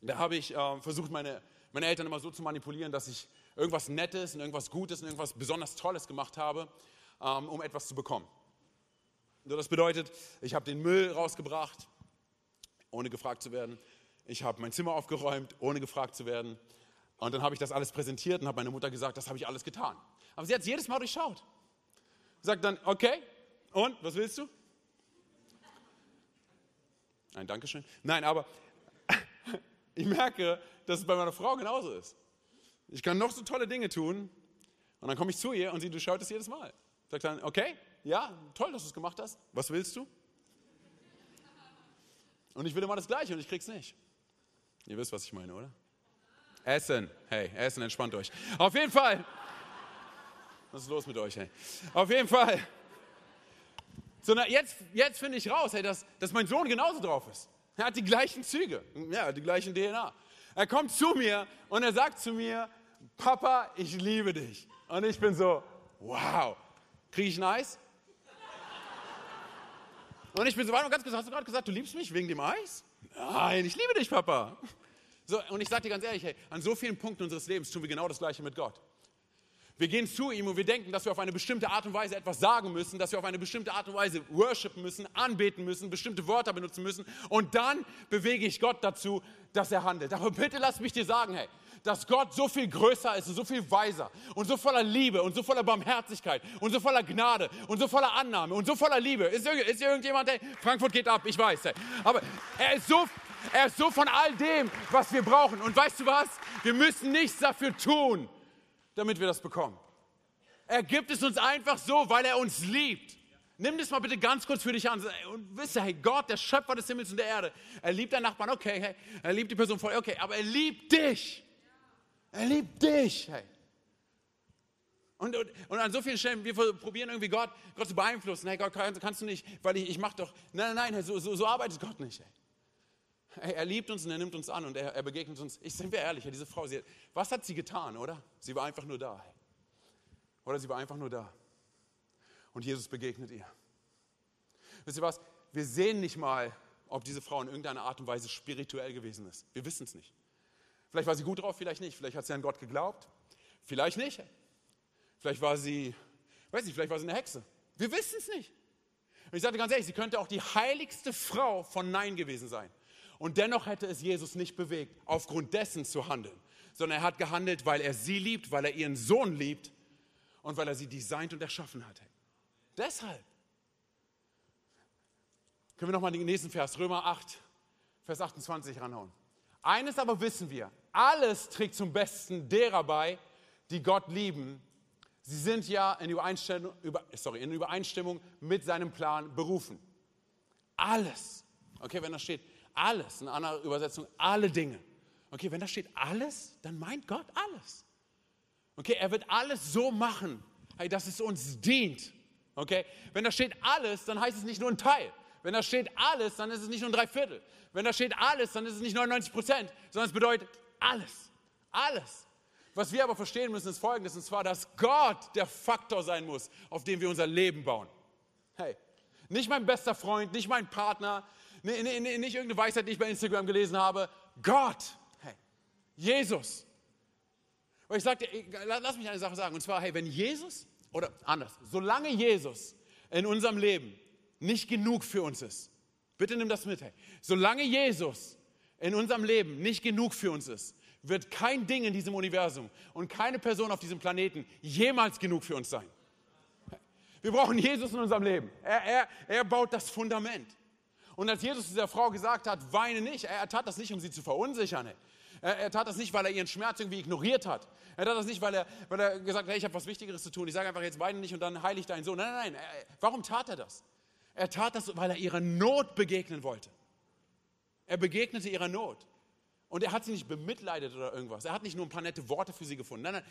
da habe ich äh, versucht, meine, meine Eltern immer so zu manipulieren, dass ich irgendwas Nettes und irgendwas Gutes und irgendwas besonders Tolles gemacht habe, ähm, um etwas zu bekommen. Das bedeutet, ich habe den Müll rausgebracht, ohne gefragt zu werden. Ich habe mein Zimmer aufgeräumt, ohne gefragt zu werden. Und dann habe ich das alles präsentiert und habe meiner Mutter gesagt, das habe ich alles getan. Aber sie hat es jedes Mal durchschaut. Sagt dann, okay, und was willst du? Ein Dankeschön. Nein, aber ich merke, dass es bei meiner Frau genauso ist. Ich kann noch so tolle Dinge tun und dann komme ich zu ihr und sie durchschaut es jedes Mal. Sagt dann, okay, ja, toll, dass du es gemacht hast. Was willst du? Und ich will immer das Gleiche und ich krieg's nicht. Ihr wisst, was ich meine, oder? Essen. Hey, Essen, entspannt euch. Auf jeden Fall. Was ist los mit euch, hey? Auf jeden Fall. So, na, jetzt, jetzt finde ich raus, hey, dass, dass mein Sohn genauso drauf ist. Er hat die gleichen Züge, ja, die gleichen DNA. Er kommt zu mir und er sagt zu mir, Papa, ich liebe dich. Und ich bin so, wow, kriege ich ein Eis? Und ich bin so, warte ganz gesagt, hast du gerade gesagt, du liebst mich wegen dem Eis? Nein, ich liebe dich, Papa. So, und ich sage dir ganz ehrlich, hey, an so vielen Punkten unseres Lebens tun wir genau das Gleiche mit Gott. Wir gehen zu ihm und wir denken, dass wir auf eine bestimmte Art und Weise etwas sagen müssen, dass wir auf eine bestimmte Art und Weise worshipen müssen, anbeten müssen, bestimmte Wörter benutzen müssen. Und dann bewege ich Gott dazu, dass er handelt. Aber bitte lass mich dir sagen, hey, dass Gott so viel größer ist und so viel weiser und so voller Liebe und so voller Barmherzigkeit und so voller Gnade und so voller Annahme und so voller Liebe. Ist, ist irgendjemand, hey, Frankfurt geht ab, ich weiß, hey. aber er ist so er ist so von all dem, was wir brauchen. Und weißt du was? Wir müssen nichts dafür tun damit wir das bekommen. Er gibt es uns einfach so, weil er uns liebt. Nimm das mal bitte ganz kurz für dich an und wisse, hey, Gott, der Schöpfer des Himmels und der Erde, er liebt deinen Nachbarn, okay, hey, er liebt die Person voll, okay, aber er liebt dich. Er liebt dich, hey. Und, und, und, an so vielen Stellen, wir probieren irgendwie Gott, Gott zu beeinflussen. Hey Gott, kannst, kannst du nicht, weil ich, ich mach doch, nein, nein, nein, so, so, so arbeitet Gott nicht. Hey. Er, liebt uns und er nimmt uns an und er, er begegnet uns. Ich sind wir ehrlich, diese Frau, sie, was hat sie getan, oder? Sie war einfach nur da. Oder sie war einfach nur da. Und Jesus begegnet ihr. Wisst ihr was? Wir sehen nicht mal, ob diese Frau in irgendeiner Art und Weise spirituell gewesen ist. Wir wissen es nicht. Vielleicht war sie gut drauf, vielleicht nicht. Vielleicht hat sie an Gott geglaubt. Vielleicht nicht. Vielleicht war sie, weiß nicht, vielleicht war sie eine Hexe. Wir wissen es nicht. Und ich sage ganz ehrlich, sie könnte auch die heiligste Frau von Nein gewesen sein. Und dennoch hätte es Jesus nicht bewegt, aufgrund dessen zu handeln, sondern er hat gehandelt, weil er sie liebt, weil er ihren Sohn liebt und weil er sie designt und erschaffen hat. Deshalb. Können wir nochmal den nächsten Vers, Römer 8, Vers 28 ranhauen. Eines aber wissen wir, alles trägt zum Besten derer bei, die Gott lieben. Sie sind ja in Übereinstimmung, sorry, in Übereinstimmung mit seinem Plan berufen. Alles. Okay, wenn da steht, alles. In einer Übersetzung alle Dinge. Okay, wenn da steht alles, dann meint Gott alles. Okay, er wird alles so machen, dass es uns dient. Okay, wenn da steht alles, dann heißt es nicht nur ein Teil. Wenn da steht alles, dann ist es nicht nur ein Dreiviertel. Wenn da steht alles, dann ist es nicht 99 Prozent, sondern es bedeutet alles. Alles. Was wir aber verstehen müssen, ist Folgendes, und zwar, dass Gott der Faktor sein muss, auf dem wir unser Leben bauen. Hey, nicht mein bester Freund, nicht mein Partner, nee, nee, nicht irgendeine Weisheit, die ich bei Instagram gelesen habe. Gott, hey, Jesus. Weil ich sagte, lass mich eine Sache sagen. Und zwar, hey, wenn Jesus, oder anders, solange Jesus in unserem Leben nicht genug für uns ist, Bitte nimm das mit. Hey. Solange Jesus in unserem Leben nicht genug für uns ist, wird kein Ding in diesem Universum und keine Person auf diesem Planeten jemals genug für uns sein. Wir brauchen Jesus in unserem Leben. Er, er, er baut das Fundament. Und als Jesus dieser Frau gesagt hat, weine nicht, er, er tat das nicht, um sie zu verunsichern. Er, er, tat das nicht, weil er ihren Schmerz irgendwie ignoriert hat. Er tat das nicht, weil er, weil er gesagt hat, hey, ich habe was Wichtigeres zu tun. Ich sage einfach jetzt weine nicht und dann heile ich deinen Sohn. Nein, nein, nein. Warum tat er das? Er tat das, weil er ihrer Not begegnen wollte. Er begegnete ihrer Not. Und er hat sie nicht bemitleidet oder irgendwas. Er hat nicht nur ein paar nette Worte für sie gefunden. Nein, nein.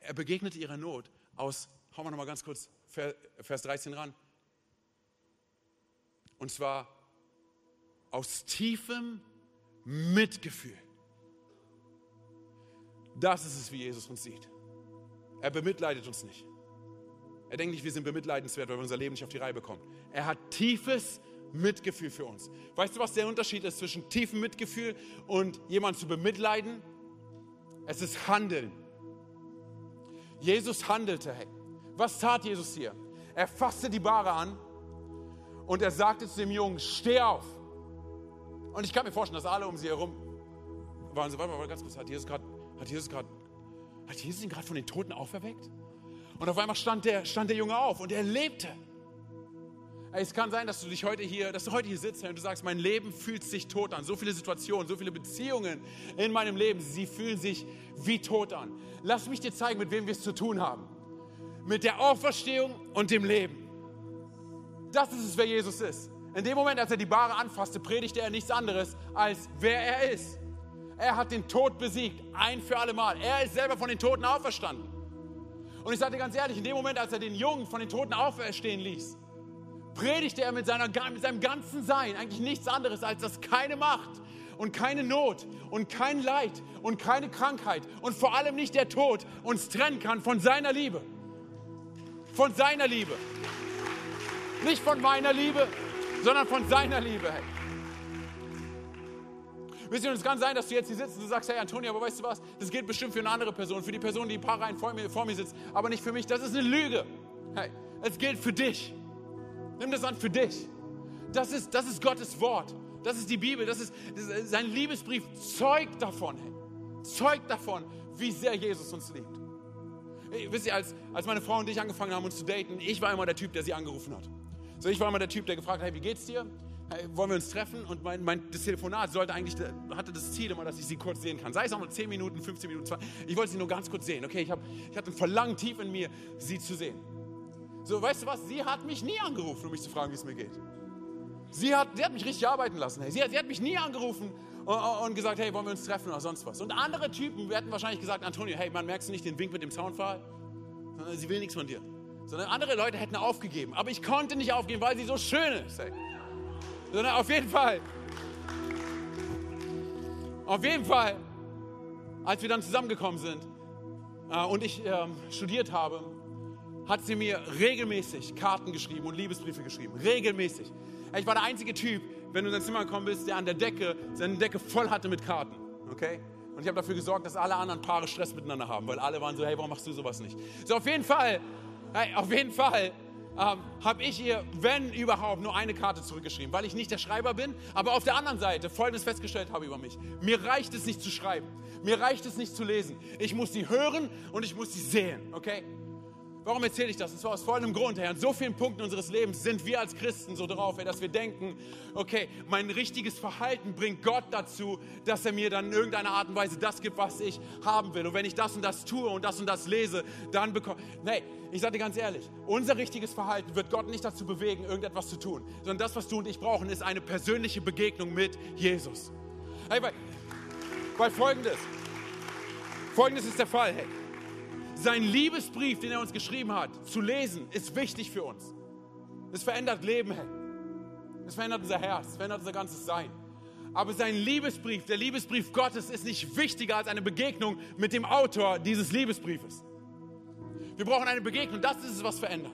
Er begegnete ihrer Not aus, hauen wir nochmal ganz kurz Vers 13 ran. Und zwar aus tiefem Mitgefühl. Das ist es, wie Jesus uns sieht. Er bemitleidet uns nicht. Er denkt nicht, wir sind bemitleidenswert, weil wir unser Leben nicht auf die Reihe bekommen. Er hat tiefes Mitgefühl für uns. Weißt du, was der Unterschied ist zwischen tiefem Mitgefühl und jemand zu bemitleiden? Es ist Handeln. Jesus handelte. Hey, was tat Jesus hier? Er fasste die Bahre an und er sagte zu dem Jungen, steh auf. Und ich kann mir vorstellen, dass alle um sie herum waren so, warte mal, ganz kurz, hat Jesus gerade, hat Jesus gerade, hat Jesus ihn gerade von den Toten auferweckt? Und auf einmal stand der, stand der Junge auf und er lebte. Es kann sein, dass du dich heute hier, dass du heute hier sitzt und du sagst, mein Leben fühlt sich tot an. So viele Situationen, so viele Beziehungen in meinem Leben, sie fühlen sich wie tot an. Lass mich dir zeigen, mit wem wir es zu tun haben. Mit der Auferstehung und dem Leben. Das ist es, wer Jesus ist. In dem Moment, als er die Bahre anfasste, predigte er nichts anderes, als wer er ist. Er hat den Tod besiegt, ein für alle Mal. Er ist selber von den Toten auferstanden. Und ich sage dir ganz ehrlich, in dem Moment, als er den Jungen von den Toten auferstehen ließ, predigte er mit, seiner, mit seinem ganzen Sein eigentlich nichts anderes, als dass keine Macht und keine Not und kein Leid und keine Krankheit und vor allem nicht der Tod uns trennen kann von seiner Liebe. Von seiner Liebe. Nicht von meiner Liebe, sondern von seiner Liebe. Wisst ihr, es kann sein, dass du jetzt hier sitzt und du sagst, hey Antonio, aber weißt du was, das gilt bestimmt für eine andere Person, für die Person, die ein paar Reihen vor mir, vor mir sitzt, aber nicht für mich. Das ist eine Lüge. Hey, es gilt für dich. Nimm das an für dich. Das ist, das ist Gottes Wort. Das ist die Bibel. Das ist, das ist sein Liebesbrief zeugt davon. Hey. Zeugt davon, wie sehr Jesus uns liebt. Hey, wisst ihr, als, als meine Frau und ich angefangen haben, uns zu daten, ich war immer der Typ, der sie angerufen hat. So, ich war immer der Typ, der gefragt hat, hey, wie geht's dir? Hey, wollen wir uns treffen? Und mein, mein, das Telefonat sollte eigentlich, hatte das Ziel immer, dass ich sie kurz sehen kann. Sei es auch nur 10 Minuten, 15 Minuten, 20. Ich wollte sie nur ganz kurz sehen. Okay, ich, hab, ich hatte ein Verlangen tief in mir, sie zu sehen. So, weißt du was? Sie hat mich nie angerufen, um mich zu fragen, wie es mir geht. Sie hat, sie hat mich richtig arbeiten lassen. Sie, hat, sie hat mich nie angerufen und, und, gesagt, hey, wollen wir uns treffen oder sonst was. Und andere Typen hätten wahrscheinlich gesagt, Antonio, hey, man merkst du nicht den Wink mit dem Zaunpfahl? Sondern sie will nichts von dir. Sondern andere Leute hätten aufgegeben. Aber ich konnte nicht aufgeben, weil sie so schön ist. Hey. Sondern auf jeden Fall. Auf jeden Fall, als wir dann zusammengekommen sind äh, und ich ähm, studiert habe, hat sie mir regelmäßig Karten geschrieben und Liebesbriefe geschrieben. Regelmäßig. Ich war der einzige Typ, wenn du in dein Zimmer gekommen bist, der an der Decke seine Decke voll hatte mit Karten. Okay? Und ich habe dafür gesorgt, dass alle anderen Paare Stress miteinander haben, weil alle waren so, hey, warum machst du sowas nicht? So, auf jeden Fall, hey, auf jeden Fall ähm, habe ich ihr, wenn überhaupt, nur eine Karte zurückgeschrieben, weil ich nicht der Schreiber bin, aber auf der anderen Seite Folgendes festgestellt habe über mich. Mir reicht es nicht zu schreiben. Mir reicht es nicht zu lesen. Ich muss sie hören und ich muss sie sehen, okay? Warum erzähle ich das? Und zwar aus folgendem Grund, Herr. An so vielen Punkten unseres Lebens sind wir als Christen so drauf, Herr, dass wir denken, okay, mein richtiges Verhalten bringt Gott dazu, dass er mir dann in irgendeiner Art und Weise das gibt, was ich haben will. Und wenn ich das und das tue und das und das lese, dann bekomme Nee, ich sage dir ganz ehrlich, unser richtiges Verhalten wird Gott nicht dazu bewegen, irgendetwas zu tun, sondern das, was du und ich brauchen, ist eine persönliche Begegnung mit Jesus. Hey, weil, weil folgendes, folgendes ist der Fall, hey sein Liebesbrief, den er uns geschrieben hat, zu lesen, ist wichtig für uns. Es verändert Leben, es verändert unser Herz, es verändert unser ganzes Sein. Aber sein Liebesbrief, der Liebesbrief Gottes, ist nicht wichtiger als eine Begegnung mit dem Autor dieses Liebesbriefes. Wir brauchen eine Begegnung, das ist es, was verändert.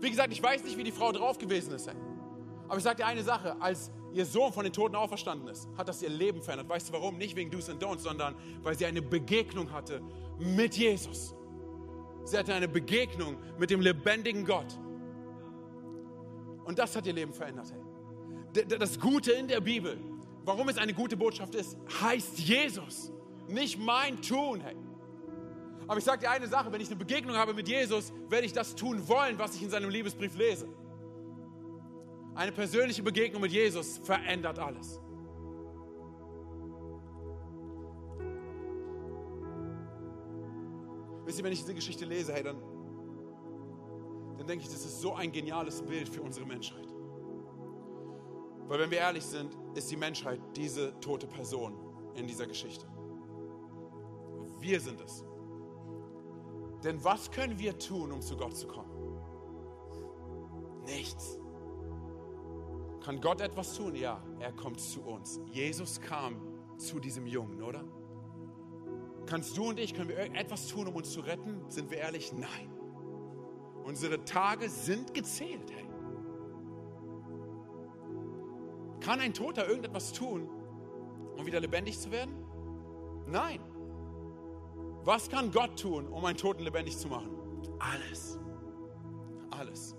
Wie gesagt, ich weiß nicht, wie die Frau drauf gewesen ist. Aber ich sage dir eine Sache, als ihr Sohn von den Toten auferstanden ist, hat das ihr Leben verändert. Weißt du warum? Nicht wegen Do's and Don'ts, sondern weil sie eine Begegnung hatte mit Jesus. Sie hatte eine Begegnung mit dem lebendigen Gott. Und das hat ihr Leben verändert. Hey. das Gute in der Bibel, warum es eine gute Botschaft ist, heißt Jesus, nicht mein Tun. Hey. Aber ich sage dir eine Sache, wenn ich eine Begegnung habe mit Jesus, werde ich das tun wollen, was ich in seinem Liebesbrief lese. Eine persönliche Begegnung mit Jesus verändert alles. Wisst ihr, wenn ich diese Geschichte lese, hey, dann, dann denke ich, das ist so ein geniales Bild für unsere Menschheit. Weil wenn wir ehrlich sind, ist die Menschheit diese tote Person in dieser Geschichte. Wir sind es. Denn was können wir tun, um zu Gott zu kommen? Nichts. Kann Gott etwas tun? Ja, er kommt zu uns. Jesus kam zu diesem Jungen, oder? Kannst du und ich, können wir etwas tun, um uns zu retten? Sind wir ehrlich? Nein. Unsere Tage sind gezählt. Hey. Kann ein Toter irgendetwas tun, um wieder lebendig zu werden? Nein. Was kann Gott tun, um einen Toten lebendig zu machen? Alles. Alles.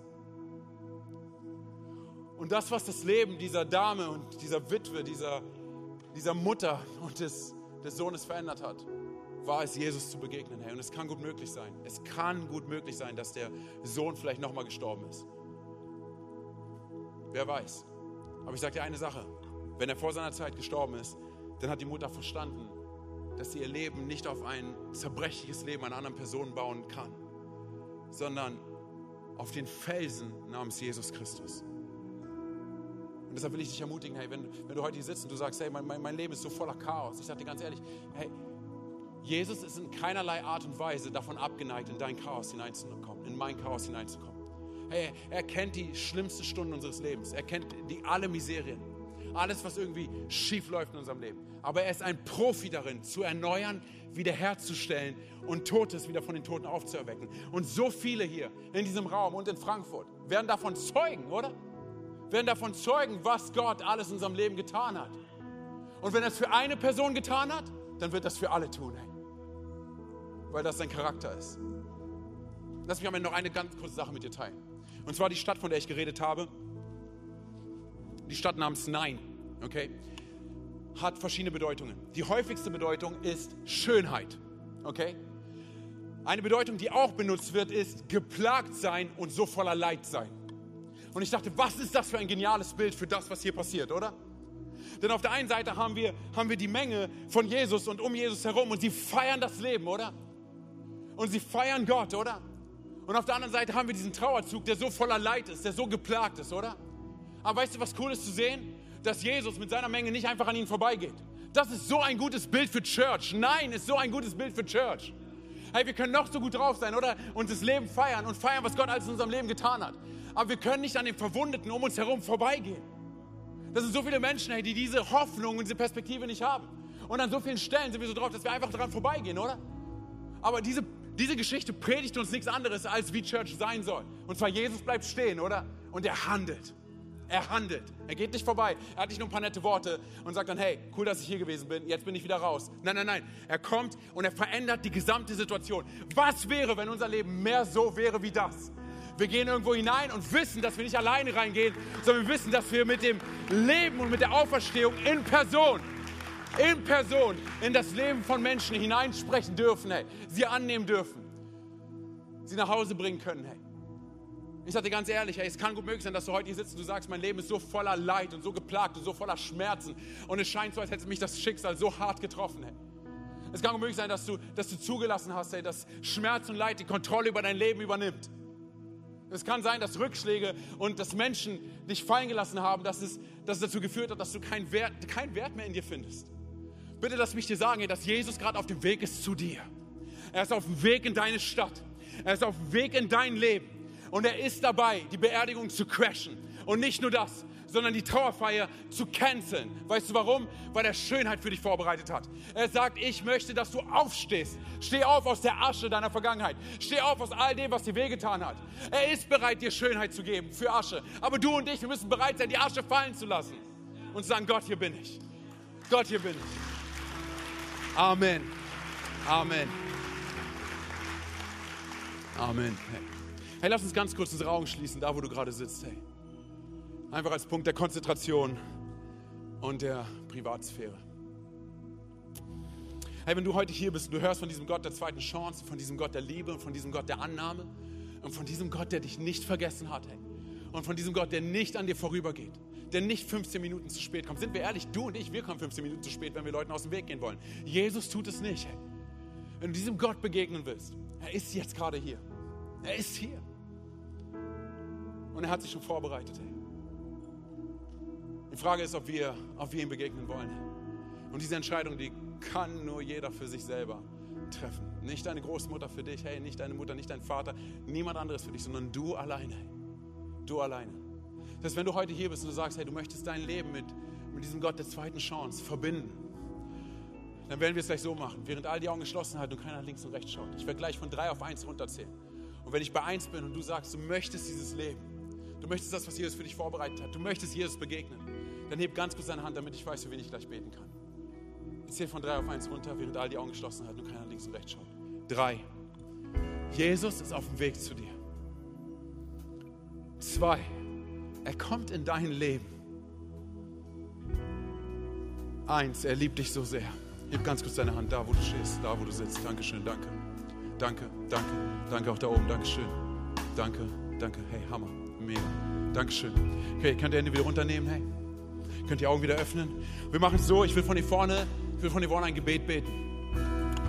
Und das, was das Leben dieser Dame und dieser Witwe, dieser, dieser Mutter und des, des Sohnes verändert hat, war es, Jesus zu begegnen. Hey. Und es kann gut möglich sein. Es kann gut möglich sein, dass der Sohn vielleicht nochmal gestorben ist. Wer weiß. Aber ich sage dir eine Sache, wenn er vor seiner Zeit gestorben ist, dann hat die Mutter verstanden, dass sie ihr Leben nicht auf ein zerbrechliches Leben einer anderen Person bauen kann, sondern auf den Felsen namens Jesus Christus. Und deshalb will ich dich ermutigen, hey, wenn, wenn du heute hier sitzt und du sagst, hey, mein, mein, mein Leben ist so voller Chaos. Ich sage dir ganz ehrlich, hey, Jesus ist in keinerlei Art und Weise davon abgeneigt, in dein Chaos hineinzukommen, in mein Chaos hineinzukommen. Hey, er kennt die schlimmsten Stunden unseres Lebens. Er kennt die alle Miserien. Alles, was irgendwie schief läuft in unserem Leben. Aber er ist ein Profi darin, zu erneuern, wiederherzustellen und Totes wieder von den Toten aufzuerwecken. Und so viele hier in diesem Raum und in Frankfurt werden davon zeugen, oder? Werden davon zeugen, was Gott alles in unserem Leben getan hat. Und wenn er es für eine Person getan hat, dann wird das für alle tun, hey. weil das sein Charakter ist. Lass mich am Ende noch eine ganz kurze Sache mit dir teilen. Und zwar die Stadt, von der ich geredet habe. Die Stadt namens Nein, okay, hat verschiedene Bedeutungen. Die häufigste Bedeutung ist Schönheit, okay. Eine Bedeutung, die auch benutzt wird, ist geplagt sein und so voller Leid sein. Und ich dachte, was ist das für ein geniales Bild für das, was hier passiert, oder? Denn auf der einen Seite haben wir, haben wir die Menge von Jesus und um Jesus herum und sie feiern das Leben, oder? Und sie feiern Gott, oder? Und auf der anderen Seite haben wir diesen Trauerzug, der so voller Leid ist, der so geplagt ist, oder? Aber weißt du, was cool ist zu sehen? Dass Jesus mit seiner Menge nicht einfach an ihnen vorbeigeht. Das ist so ein gutes Bild für Church. Nein, ist so ein gutes Bild für Church. Hey, wir können noch so gut drauf sein, oder? Und das Leben feiern und feiern, was Gott alles in unserem Leben getan hat. Aber wir können nicht an den Verwundeten um uns herum vorbeigehen. Das sind so viele Menschen, hey, die diese Hoffnung und diese Perspektive nicht haben. Und an so vielen Stellen sind wir so drauf, dass wir einfach daran vorbeigehen, oder? Aber diese diese Geschichte predigt uns nichts anderes, als wie Church sein soll. Und zwar Jesus bleibt stehen, oder? Und er handelt. Er handelt. Er geht nicht vorbei. Er hat nicht nur ein paar nette Worte und sagt dann, hey, cool, dass ich hier gewesen bin, jetzt bin ich wieder raus. Nein, nein, nein. Er kommt und er verändert die gesamte Situation. Was wäre, wenn unser Leben mehr so wäre wie das? Wir gehen irgendwo hinein und wissen, dass wir nicht alleine reingehen, sondern wir wissen, dass wir mit dem Leben und mit der Auferstehung in Person in Person in das Leben von Menschen hineinsprechen dürfen, hey. Sie annehmen dürfen. Sie nach Hause bringen können, hey. Ich sage dir ganz ehrlich, hey, es kann gut möglich sein, dass du heute hier sitzt und du sagst, mein Leben ist so voller Leid und so geplagt und so voller Schmerzen und es scheint so, als hätte mich das Schicksal so hart getroffen, hey. Es kann gut möglich sein, dass du, dass du zugelassen hast, hey, dass Schmerz und Leid die Kontrolle über dein Leben übernimmt. Es kann sein, dass Rückschläge und dass Menschen dich fallen gelassen haben, dass es, dass es dazu geführt hat, dass du keinen Wert, keinen Wert mehr in dir findest. Bitte lass mich dir sagen, dass Jesus gerade auf dem Weg ist zu dir. Er ist auf dem Weg in deine Stadt. Er ist auf dem Weg in dein Leben. Und er ist dabei, die Beerdigung zu crashen. Und nicht nur das, sondern die Trauerfeier zu canceln. Weißt du warum? Weil er Schönheit für dich vorbereitet hat. Er sagt, ich möchte, dass du aufstehst. Steh auf aus der Asche deiner Vergangenheit. Steh auf aus all dem, was dir wehgetan hat. Er ist bereit, dir Schönheit zu geben für Asche. Aber du und ich, wir müssen bereit sein, die Asche fallen zu lassen. Und sagen, Gott, hier bin ich. Gott, hier bin ich. Amen. Amen. Amen. Hey. lass uns ganz kurz unsere Augen schließen, da wo du gerade sitzt. Hey. Einfach als Punkt der Konzentration und der Privatsphäre. Hey, wenn du heute hier bist und du hörst von diesem Gott der zweiten Chance, von diesem Gott der Liebe und von diesem Gott der Annahme und von diesem Gott, der dich nicht vergessen hat, hey, und von diesem Gott, der nicht an dir vorübergeht, der nicht 15 Minuten zu spät kommt. Sind wir ehrlich, du und ich, wir kommen 15 Minuten zu spät, wenn wir Leuten aus dem Weg gehen wollen. Jesus tut es nicht. Hey. Wenn du diesem Gott begegnen willst, er ist jetzt gerade hier. Er ist hier. Und er hat sich schon vorbereitet. Hey. Die Frage ist, ob wir, ob wir ihm begegnen wollen. Und diese Entscheidung, die kann nur jeder für sich selber treffen. Nicht deine Großmutter für dich, hey, nicht deine Mutter, nicht dein Vater, niemand anderes für dich, sondern du alleine. Du alleine. Das heißt, wenn du heute hier bist und du sagst, hey, du möchtest dein Leben mit, mit diesem Gott der zweiten Chance verbinden, dann werden wir es gleich so machen, während all die Augen geschlossen halten und keiner links und rechts schaut. Ich werde gleich von drei auf eins runterzählen. Und wenn ich bei eins bin und du sagst, du möchtest dieses Leben, du möchtest das, was Jesus für dich vorbereitet hat, du möchtest Jesus begegnen, dann heb ganz kurz deine Hand, damit ich weiß, für wen ich gleich beten kann. Ich zähle von drei auf eins runter, während all die Augen geschlossen halten und keiner links und rechts schaut. Drei. Jesus ist auf dem Weg zu dir. Zwei. Er kommt in dein Leben. Eins, er liebt dich so sehr. Gib ganz kurz deine Hand da, wo du stehst, da, wo du sitzt. Dankeschön, danke. Danke, danke. Danke auch da oben. Dankeschön. Danke, danke. Hey, Hammer. Mega. Dankeschön. Okay, könnt ihr Hände wieder runternehmen? Hey. Könnt ihr Augen wieder öffnen? Wir machen es so, ich will von hier vorne, ich will von hier vorne ein Gebet beten.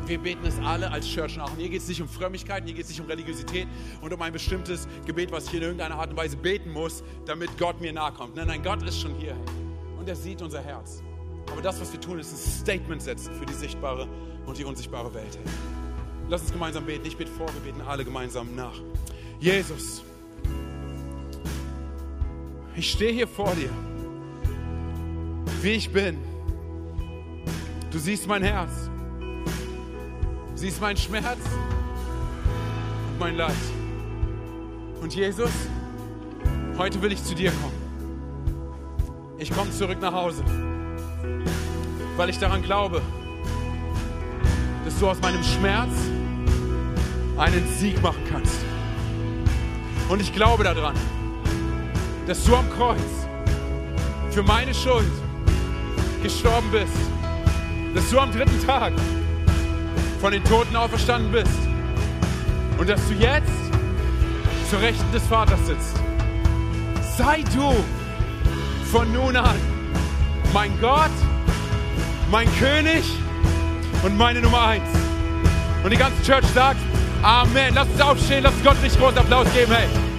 Wir beten es alle als Church nach. Und hier geht es nicht um Frömmigkeit, hier geht es nicht um Religiosität und um ein bestimmtes Gebet, was ich in irgendeiner Art und Weise beten muss, damit Gott mir nahe kommt. Nein, nein, Gott ist schon hier. Und er sieht unser Herz. Aber das, was wir tun, ist ein Statement setzen für die sichtbare und die unsichtbare Welt. Lass uns gemeinsam beten. Ich bete vor, wir beten alle gemeinsam nach. Jesus, ich stehe hier vor dir, wie ich bin. Du siehst mein Herz, du siehst meinen Schmerz und mein Leid. Und Jesus, heute will ich zu dir kommen. Ich komme zurück nach Hause weil ich daran glaube, dass du aus meinem Schmerz einen Sieg machen kannst. Und ich glaube daran, dass du am Kreuz für meine Schuld gestorben bist, dass du am dritten Tag von den Toten auferstanden bist und dass du jetzt zur Rechten des Vaters sitzt. Sei du von nun an mein Gott, mein König und meine Nummer eins. Und die ganze Church sagt, Amen. Lass uns aufstehen, lass Gott nicht großen Applaus geben, hey.